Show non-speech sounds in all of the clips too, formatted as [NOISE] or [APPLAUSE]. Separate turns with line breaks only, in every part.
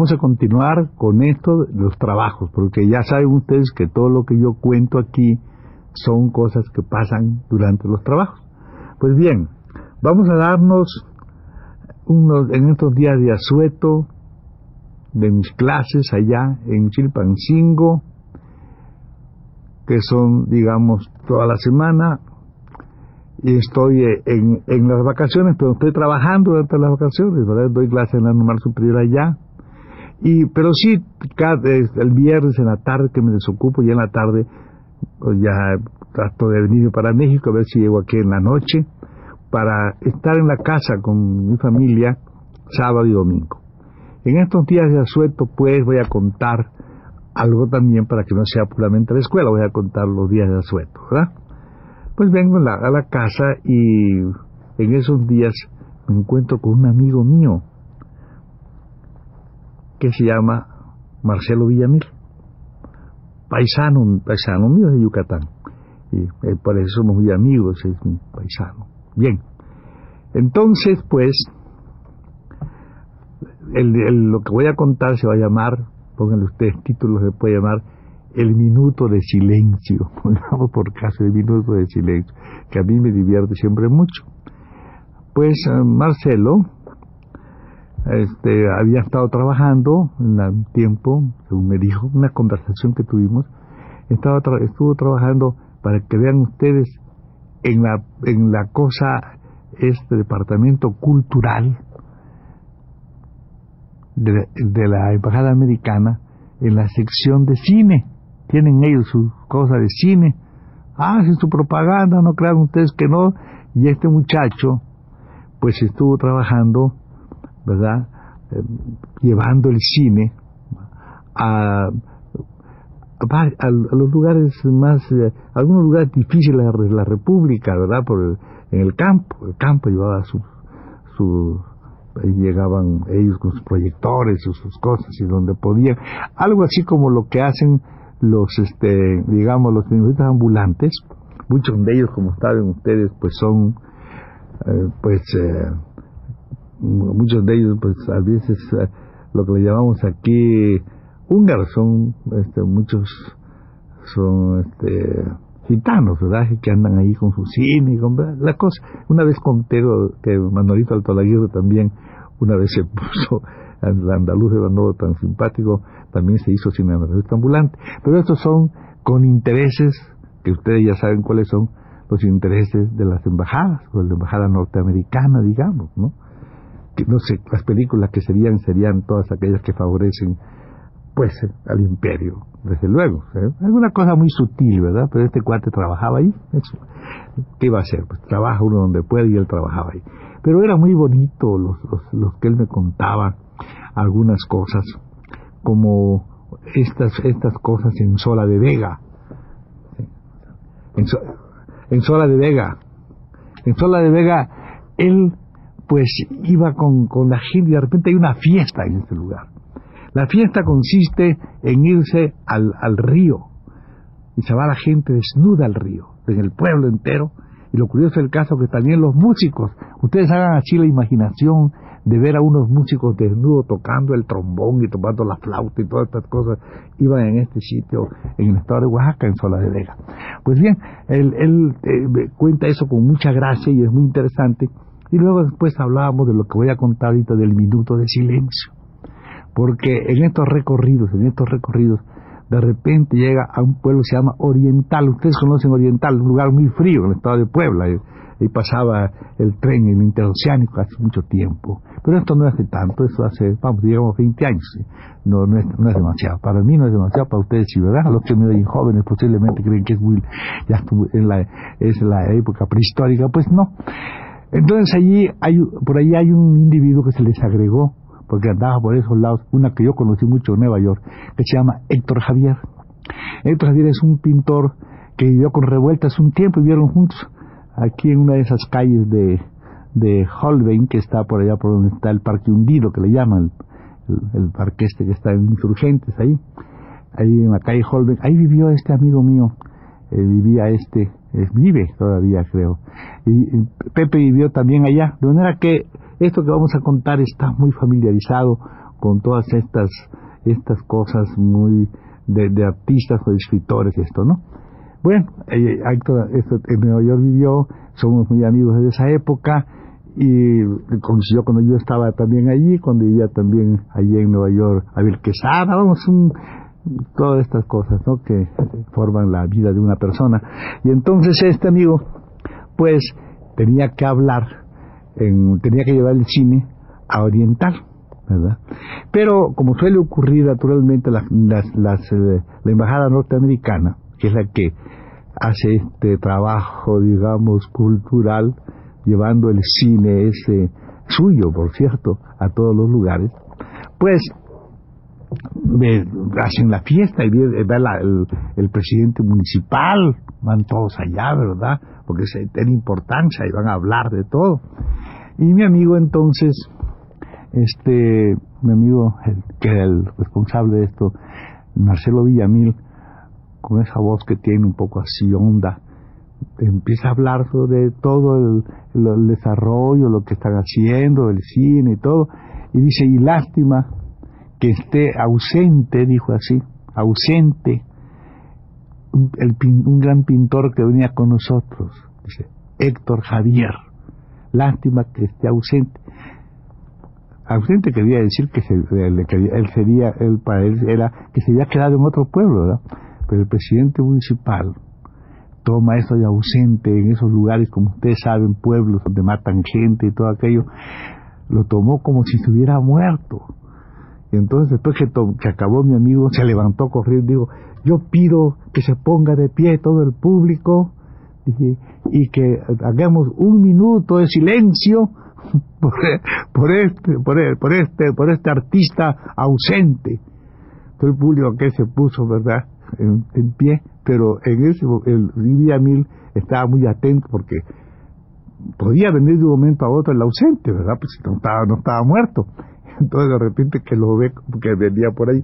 Vamos a continuar con esto los trabajos, porque ya saben ustedes que todo lo que yo cuento aquí son cosas que pasan durante los trabajos. Pues bien, vamos a darnos unos, en estos días de asueto de mis clases allá en Chilpancingo, que son, digamos, toda la semana, y estoy en, en las vacaciones, pero estoy trabajando durante las vacaciones, ¿verdad? Doy clases en la normal superior allá. Y, pero sí, cada, el viernes en la tarde que me desocupo, ya en la tarde, pues ya trato de venir para México, a ver si llego aquí en la noche, para estar en la casa con mi familia sábado y domingo. En estos días de asueto, pues voy a contar algo también para que no sea puramente la escuela, voy a contar los días de asueto, ¿verdad? Pues vengo a la, a la casa y en esos días me encuentro con un amigo mío que se llama Marcelo Villamil, paisano, paisano mío de Yucatán. Y eh, por eso somos muy amigos, es mi paisano. Bien, entonces pues lo que voy a contar se va a llamar, pónganle ustedes títulos, se puede llamar El Minuto de Silencio, [LAUGHS] por caso el Minuto de Silencio, que a mí me divierte siempre mucho. Pues uh, Marcelo este, había estado trabajando en un tiempo, según me dijo, una conversación que tuvimos, estaba estuvo trabajando para que vean ustedes en la, en la cosa, este departamento cultural de, de la Embajada Americana, en la sección de cine. Tienen ellos su cosa de cine. Hacen su propaganda, no crean ustedes que no. Y este muchacho, pues estuvo trabajando, ¿verdad? Eh, llevando el cine a, a, los lugares más, eh, algunos lugares difíciles de la República, ¿verdad? Por el, en el campo, el campo llevaba su, su llegaban ellos con sus proyectores y sus cosas y donde podían, algo así como lo que hacen los, este, digamos, los periodistas ambulantes, muchos de ellos, como saben ustedes, pues son, eh, pues, eh, muchos de ellos, pues, a veces, eh, lo que le llamamos aquí húngaros, son, este, muchos, son, este, gitanos, ¿verdad? Que andan ahí con su cine, con la cosa. Una vez conté que Manolito Altolaguirre también, una vez se [LAUGHS] puso, el andaluz de Bandodo tan simpático, también se hizo cinematográfico ambulante. Pero estos son con intereses, que ustedes ya saben cuáles son, los intereses de las embajadas, o de la embajada norteamericana, digamos, ¿no? No sé, las películas que serían, serían todas aquellas que favorecen, pues, al imperio, desde luego. ¿eh? Alguna cosa muy sutil, ¿verdad? Pero este cuate trabajaba ahí. Eso. ¿Qué iba a hacer? Pues trabaja uno donde puede y él trabajaba ahí. Pero era muy bonito los, los, los que él me contaba, algunas cosas, como estas, estas cosas en Sola de Vega. En Sola de Vega. En Sola de Vega, él pues iba con, con la gente y de repente hay una fiesta en este lugar. La fiesta consiste en irse al, al río y se va la gente desnuda al río, en el pueblo entero. Y lo curioso del caso es que también los músicos, ustedes hagan así la imaginación de ver a unos músicos desnudos tocando el trombón y tocando la flauta y todas estas cosas, iban en este sitio, en el estado de Oaxaca, en Sola de Vega. Pues bien, él, él eh, cuenta eso con mucha gracia y es muy interesante. Y luego después hablábamos de lo que voy a contar ahorita del minuto de silencio porque en estos recorridos, en estos recorridos, de repente llega a un pueblo que se llama Oriental. Ustedes conocen Oriental, un lugar muy frío en el estado de Puebla, y pasaba el tren, el interoceánico, hace mucho tiempo. Pero esto no hace tanto, eso hace, vamos, digamos, 20 años. No, no es, no es demasiado. Para mí no es demasiado, para ustedes sí, ¿verdad? Los que me oyen jóvenes posiblemente creen que es muy, ya en la, es la época prehistórica, pues no. Entonces allí hay, por ahí hay un individuo que se les agregó, porque andaba por esos lados, una que yo conocí mucho en Nueva York, que se llama Héctor Javier. Héctor Javier es un pintor que vivió con revueltas un tiempo vivieron juntos aquí en una de esas calles de, de Holbein, que está por allá por donde está el parque hundido, que le llaman, el, parque este que está en Insurgentes, ahí, ahí en la calle Holbein, ahí vivió este amigo mío, eh, vivía este, vive todavía creo, y, Pepe vivió también allá, de manera que esto que vamos a contar está muy familiarizado con todas estas, estas cosas muy de, artistas o de escritores, esto, ¿no? Bueno, eh, en Nueva York vivió, somos muy amigos de esa época y conoció cuando yo estaba también allí, cuando vivía también allí en Nueva York, Abel Quesada, vamos, un, todas estas cosas ¿no? que forman la vida de una persona. Y entonces este amigo, pues, tenía que hablar, en, tenía que llevar el cine a Oriental. ¿verdad? Pero como suele ocurrir naturalmente las, las, eh, la embajada norteamericana, que es la que hace este trabajo, digamos, cultural, llevando el cine ese suyo, por cierto, a todos los lugares, pues hacen la fiesta y ve el, el, presidente municipal, van todos allá, ¿verdad? Porque se tiene importancia y van a hablar de todo. Y mi amigo entonces, este, mi amigo, que era el responsable de esto, Marcelo Villamil, con esa voz que tiene un poco así honda, empieza a hablar sobre todo el, desarrollo, lo que están haciendo, el cine y todo, y dice, y lástima que esté ausente, dijo así, ausente, un, un gran pintor que venía con nosotros, dice, Héctor Javier, lástima que esté ausente. Ausente quería decir que, se, él, sería, él, para él era que se había quedado en otro pueblo, ¿verdad? Pero el presidente municipal toma eso de ausente en esos lugares, como ustedes saben, pueblos donde matan gente y todo aquello, lo tomó como si estuviera muerto. Y entonces después que, que acabó mi amigo, se levantó corriendo y dijo, yo pido que se ponga de pie todo el público y que hagamos un minuto de silencio [LAUGHS] por, por, este, por, por, este, por este artista ausente. Todo el público que se puso, ¿verdad? en, pie, pero en ese el Lidia Mil estaba muy atento porque podía venir de un momento a otro el ausente, ¿verdad? Pues no estaba, no estaba muerto. Entonces de repente que lo ve, que venía por ahí,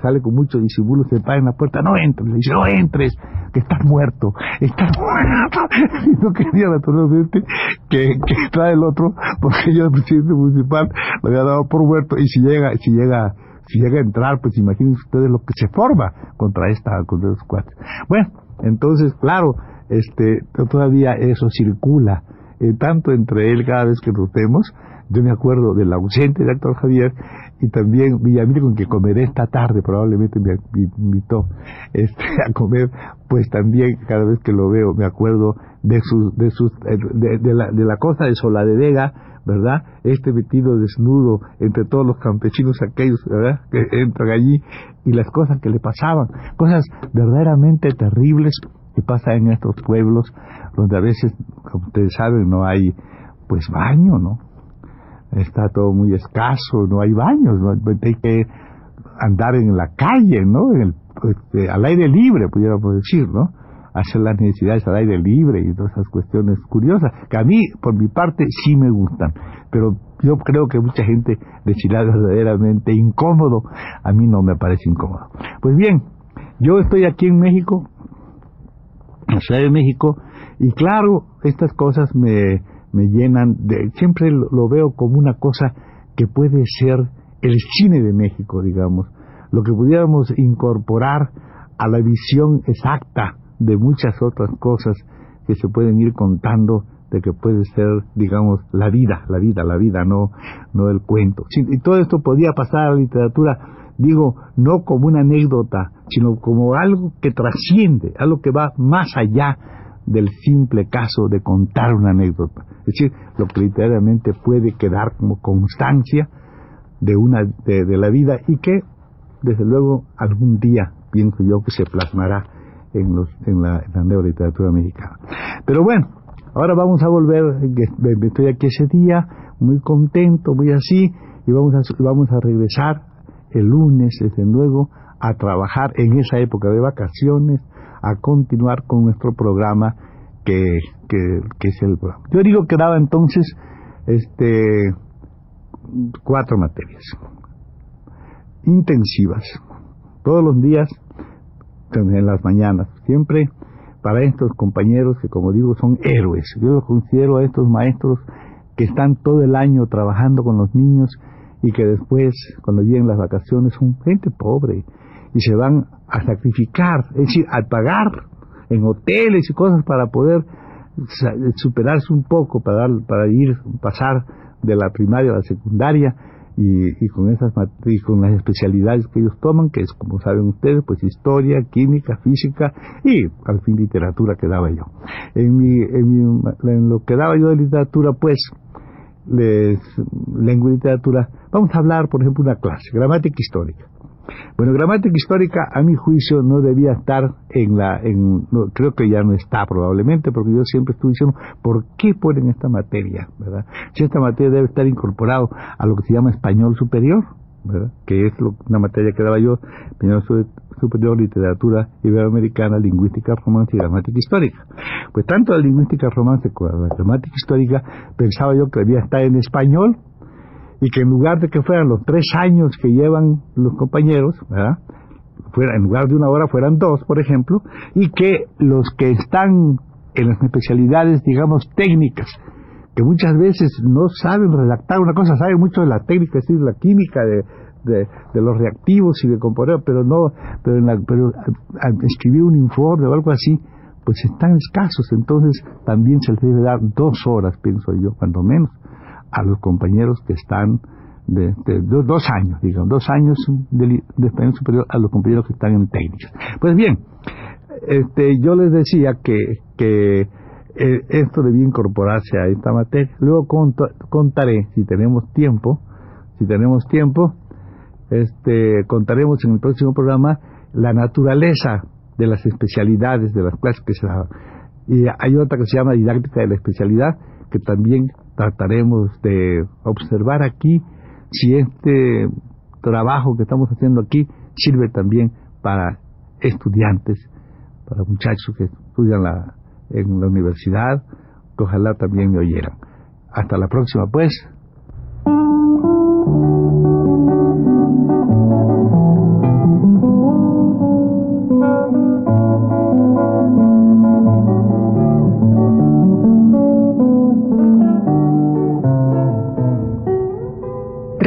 sale con mucho disimulo, se para en la puerta, no entres, le dice, no entres, que estás muerto, estás muerto. [LAUGHS] Y no quería naturalmente que, que entrara el otro, porque yo el presidente municipal lo había dado por muerto, y si llega, si llega si llega a entrar, pues imagínense ustedes lo que se forma contra esta, contra los cuatro. Bueno, entonces, claro, este, todavía eso circula, eh, tanto entre él cada vez que nos vemos, yo me acuerdo del ausente de Héctor Javier y también Villamil con que comeré esta tarde, probablemente me invitó este, [LAUGHS] a comer, pues también cada vez que lo veo me acuerdo de sus, de sus, de, de, la, de la cosa de Sola de Vega, ¿verdad? Este vestido desnudo entre todos los campesinos aquellos, ¿verdad? Que entran allí y las cosas que le pasaban, cosas verdaderamente terribles que pasan en estos pueblos donde a veces, como ustedes saben, no hay pues baño, ¿no? Está todo muy escaso, no hay baños, ¿no? hay que andar en la calle, ¿no? En el, este, al aire libre, pudiéramos decir, ¿no? hacer las necesidades al aire libre y todas esas cuestiones curiosas, que a mí, por mi parte, sí me gustan, pero yo creo que mucha gente decirá verdaderamente incómodo, a mí no me parece incómodo. Pues bien, yo estoy aquí en México, en la Ciudad de México, y claro, estas cosas me, me llenan de, siempre lo veo como una cosa que puede ser el cine de México, digamos, lo que pudiéramos incorporar a la visión exacta de muchas otras cosas que se pueden ir contando de que puede ser, digamos, la vida, la vida, la vida, no, no el cuento. Y todo esto podía pasar a la literatura, digo, no como una anécdota, sino como algo que trasciende, algo que va más allá del simple caso de contar una anécdota. Es decir, lo que literalmente puede quedar como constancia de, una, de, la vida y que, desde luego, algún día, pienso yo, que se plasmará en, los, en, la, en la neoliteratura mexicana. Pero bueno, ahora vamos a volver, estoy aquí ese día, muy contento, muy así, y vamos a, vamos a regresar el lunes, desde luego, a trabajar en esa época de vacaciones, a continuar con nuestro programa que, que, es el programa. Yo digo que daba entonces este cuatro materias intensivas, todos los días en las mañanas, siempre para estos compañeros que como digo son héroes. Yo los considero a estos maestros que están todo el año trabajando con los niños y que después, cuando lleguen las vacaciones, son gente pobre y se van a sacrificar, es decir, a pagar en hoteles y cosas para poder superarse un poco, para, para ir, pasar de la primaria a la secundaria y, con esas y con las especialidades que ellos toman, que es como saben ustedes, pues historia, química, física y al fin literatura que daba yo. En, mi, en, en lo que daba yo de literatura, pues les, lengua y literatura, vamos a hablar, por ejemplo, una clase, gramática histórica. Bueno, gramática histórica, a mi juicio, no debía estar en la, en, creo que ya no está probablemente, porque yo siempre estuve diciendo, ¿por qué ponen esta materia? ¿verdad? Si esta materia debe estar incorporado a lo que se llama español superior, ¿verdad? que es una materia que daba yo, español superior, literatura iberoamericana, lingüística romance y gramática histórica. Pues tanto la lingüística romance como la gramática histórica pensaba yo que debía estar en español y que en lugar de que fueran los tres años que llevan los compañeros. Fuera, en lugar de una hora fueran dos, por ejemplo, y que los que están en las especialidades, digamos, técnicas, que muchas veces no saben redactar una cosa, saben mucho de la técnica, es decir, la química de, de, los reactivos y de componer, pero no, pero, en la, pero escribir un informe o algo así, pues están escasos, entonces también se les debe dar dos horas, pienso yo, cuando menos, a los compañeros que están de, dos años, digamos, dos años de, de superior a los compañeros que están en técnicas. Pues bien, este, yo les decía que, que eh, esto debía incorporarse a esta materia. Luego contaré, si tenemos tiempo, si tenemos tiempo, este, contaremos en el próximo programa la naturaleza de las especialidades de las clases que se daban. Y hay otra que se llama didáctica de la especialidad, que también trataremos de observar aquí si este trabajo que estamos haciendo aquí sirve también para estudiantes, para muchachos que estudian la, en la universidad, que ojalá también me oyeran. Hasta la próxima, pues.